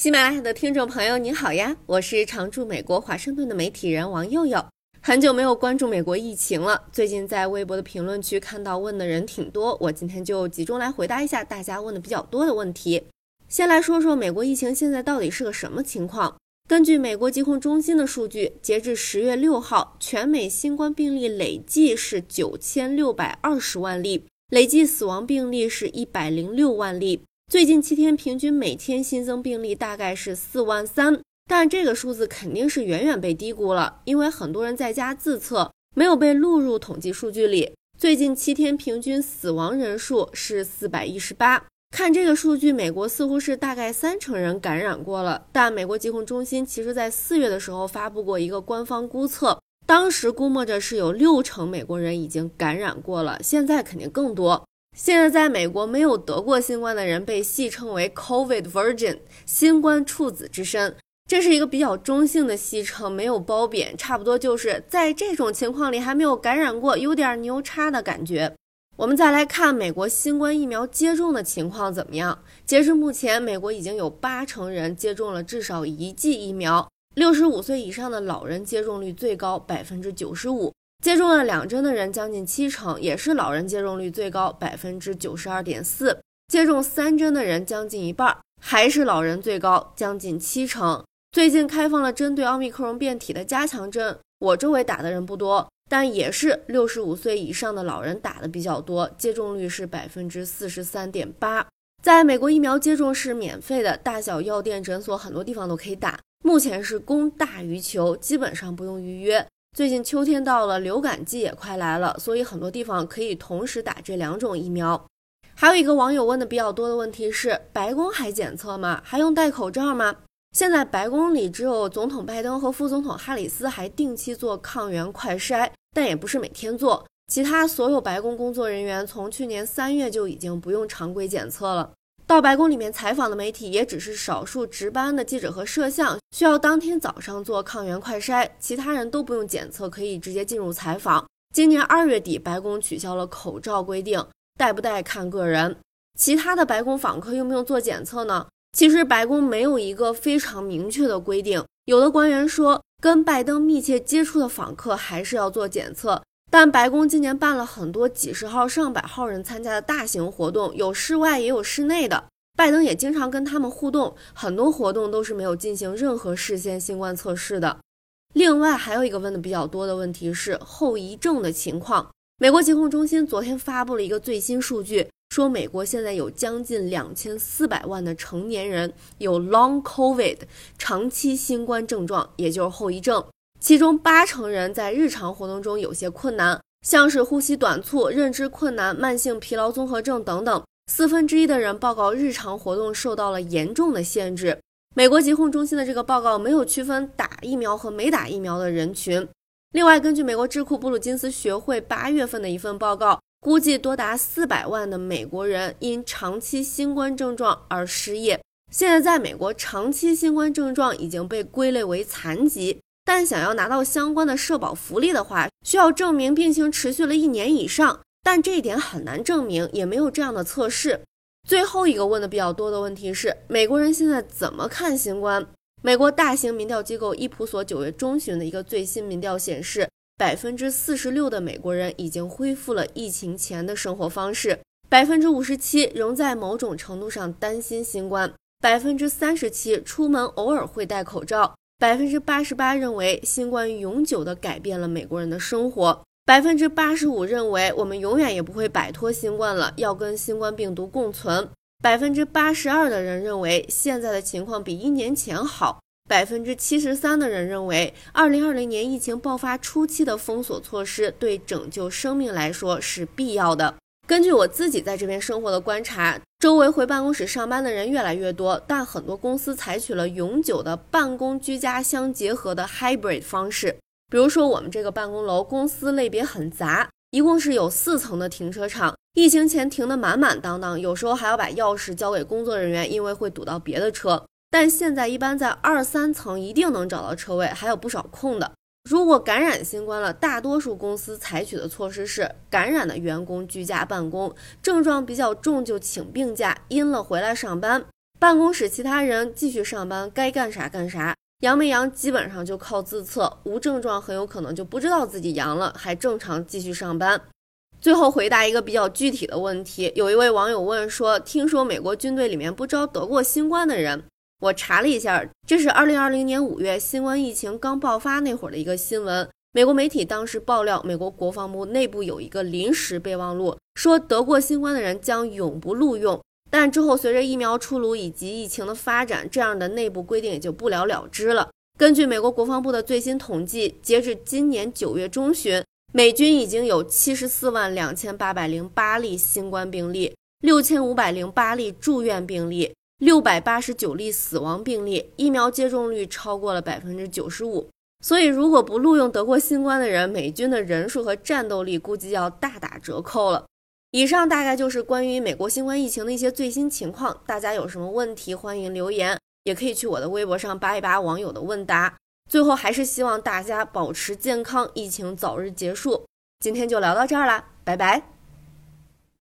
喜马拉雅的听众朋友，你好呀，我是常驻美国华盛顿的媒体人王佑佑。很久没有关注美国疫情了，最近在微博的评论区看到问的人挺多，我今天就集中来回答一下大家问的比较多的问题。先来说说美国疫情现在到底是个什么情况？根据美国疾控中心的数据，截至十月六号，全美新冠病例累计是九千六百二十万例，累计死亡病例是一百零六万例。最近七天平均每天新增病例大概是四万三，但这个数字肯定是远远被低估了，因为很多人在家自测，没有被录入统计数据里。最近七天平均死亡人数是四百一十八，看这个数据，美国似乎是大概三成人感染过了。但美国疾控中心其实在四月的时候发布过一个官方估测，当时估摸着是有六成美国人已经感染过了，现在肯定更多。现在在美国，没有得过新冠的人被戏称为 “COVID Virgin”（ 新冠处子之身），这是一个比较中性的戏称，没有褒贬，差不多就是在这种情况里还没有感染过，有点牛叉的感觉。我们再来看美国新冠疫苗接种的情况怎么样？截至目前，美国已经有八成人接种了至少一剂疫苗，六十五岁以上的老人接种率最高，百分之九十五。接种了两针的人将近七成，也是老人接种率最高，百分之九十二点四。接种三针的人将近一半，还是老人最高，将近七成。最近开放了针对奥密克戎变体的加强针，我周围打的人不多，但也是六十五岁以上的老人打的比较多，接种率是百分之四十三点八。在美国，疫苗接种是免费的，大小药店、诊所很多地方都可以打，目前是供大于求，基本上不用预约。最近秋天到了，流感季也快来了，所以很多地方可以同时打这两种疫苗。还有一个网友问的比较多的问题是：白宫还检测吗？还用戴口罩吗？现在白宫里只有总统拜登和副总统哈里斯还定期做抗原快筛，但也不是每天做。其他所有白宫工作人员从去年三月就已经不用常规检测了。到白宫里面采访的媒体也只是少数值班的记者和摄像，需要当天早上做抗原快筛，其他人都不用检测，可以直接进入采访。今年二月底，白宫取消了口罩规定，戴不戴看个人。其他的白宫访客用不用做检测呢？其实白宫没有一个非常明确的规定，有的官员说跟拜登密切接触的访客还是要做检测。但白宫今年办了很多几十号、上百号人参加的大型活动，有室外也有室内的。拜登也经常跟他们互动，很多活动都是没有进行任何事先新冠测试的。另外，还有一个问的比较多的问题是后遗症的情况。美国疾控中心昨天发布了一个最新数据，说美国现在有将近两千四百万的成年人有 Long COVID 长期新冠症状，也就是后遗症。其中八成人在日常活动中有些困难，像是呼吸短促、认知困难、慢性疲劳综合症等等。四分之一的人报告日常活动受到了严重的限制。美国疾控中心的这个报告没有区分打疫苗和没打疫苗的人群。另外，根据美国智库布鲁金斯学会八月份的一份报告，估计多达四百万的美国人因长期新冠症状而失业。现在，在美国，长期新冠症状已经被归类为残疾。但想要拿到相关的社保福利的话，需要证明病情持续了一年以上，但这一点很难证明，也没有这样的测试。最后一个问的比较多的问题是，美国人现在怎么看新冠？美国大型民调机构伊普索九月中旬的一个最新民调显示，百分之四十六的美国人已经恢复了疫情前的生活方式，百分之五十七仍在某种程度上担心新冠，百分之三十七出门偶尔会戴口罩。百分之八十八认为新冠永久地改变了美国人的生活，百分之八十五认为我们永远也不会摆脱新冠了，要跟新冠病毒共存。百分之八十二的人认为现在的情况比一年前好，百分之七十三的人认为二零二零年疫情爆发初期的封锁措施对拯救生命来说是必要的。根据我自己在这边生活的观察，周围回办公室上班的人越来越多，但很多公司采取了永久的办公居家相结合的 hybrid 方式。比如说，我们这个办公楼公司类别很杂，一共是有四层的停车场，疫情前停的满满当当，有时候还要把钥匙交给工作人员，因为会堵到别的车。但现在一般在二三层一定能找到车位，还有不少空的。如果感染新冠了，大多数公司采取的措施是感染的员工居家办公，症状比较重就请病假，阴了回来上班。办公室其他人继续上班，该干啥干啥。阳没阳基本上就靠自测，无症状很有可能就不知道自己阳了，还正常继续上班。最后回答一个比较具体的问题，有一位网友问说：“听说美国军队里面不招得过新冠的人。”我查了一下，这是二零二零年五月新冠疫情刚爆发那会儿的一个新闻。美国媒体当时爆料，美国国防部内部有一个临时备忘录，说得过新冠的人将永不录用。但之后随着疫苗出炉以及疫情的发展，这样的内部规定也就不了了之了。根据美国国防部的最新统计，截至今年九月中旬。美军已经有七十四万两千八百零八例新冠病例，六千五百零八例住院病例，六百八十九例死亡病例，疫苗接种率超过了百分之九十五。所以，如果不录用得过新冠的人，美军的人数和战斗力估计要大打折扣了。以上大概就是关于美国新冠疫情的一些最新情况。大家有什么问题，欢迎留言，也可以去我的微博上扒一扒网友的问答。最后还是希望大家保持健康，疫情早日结束。今天就聊到这儿啦，拜拜。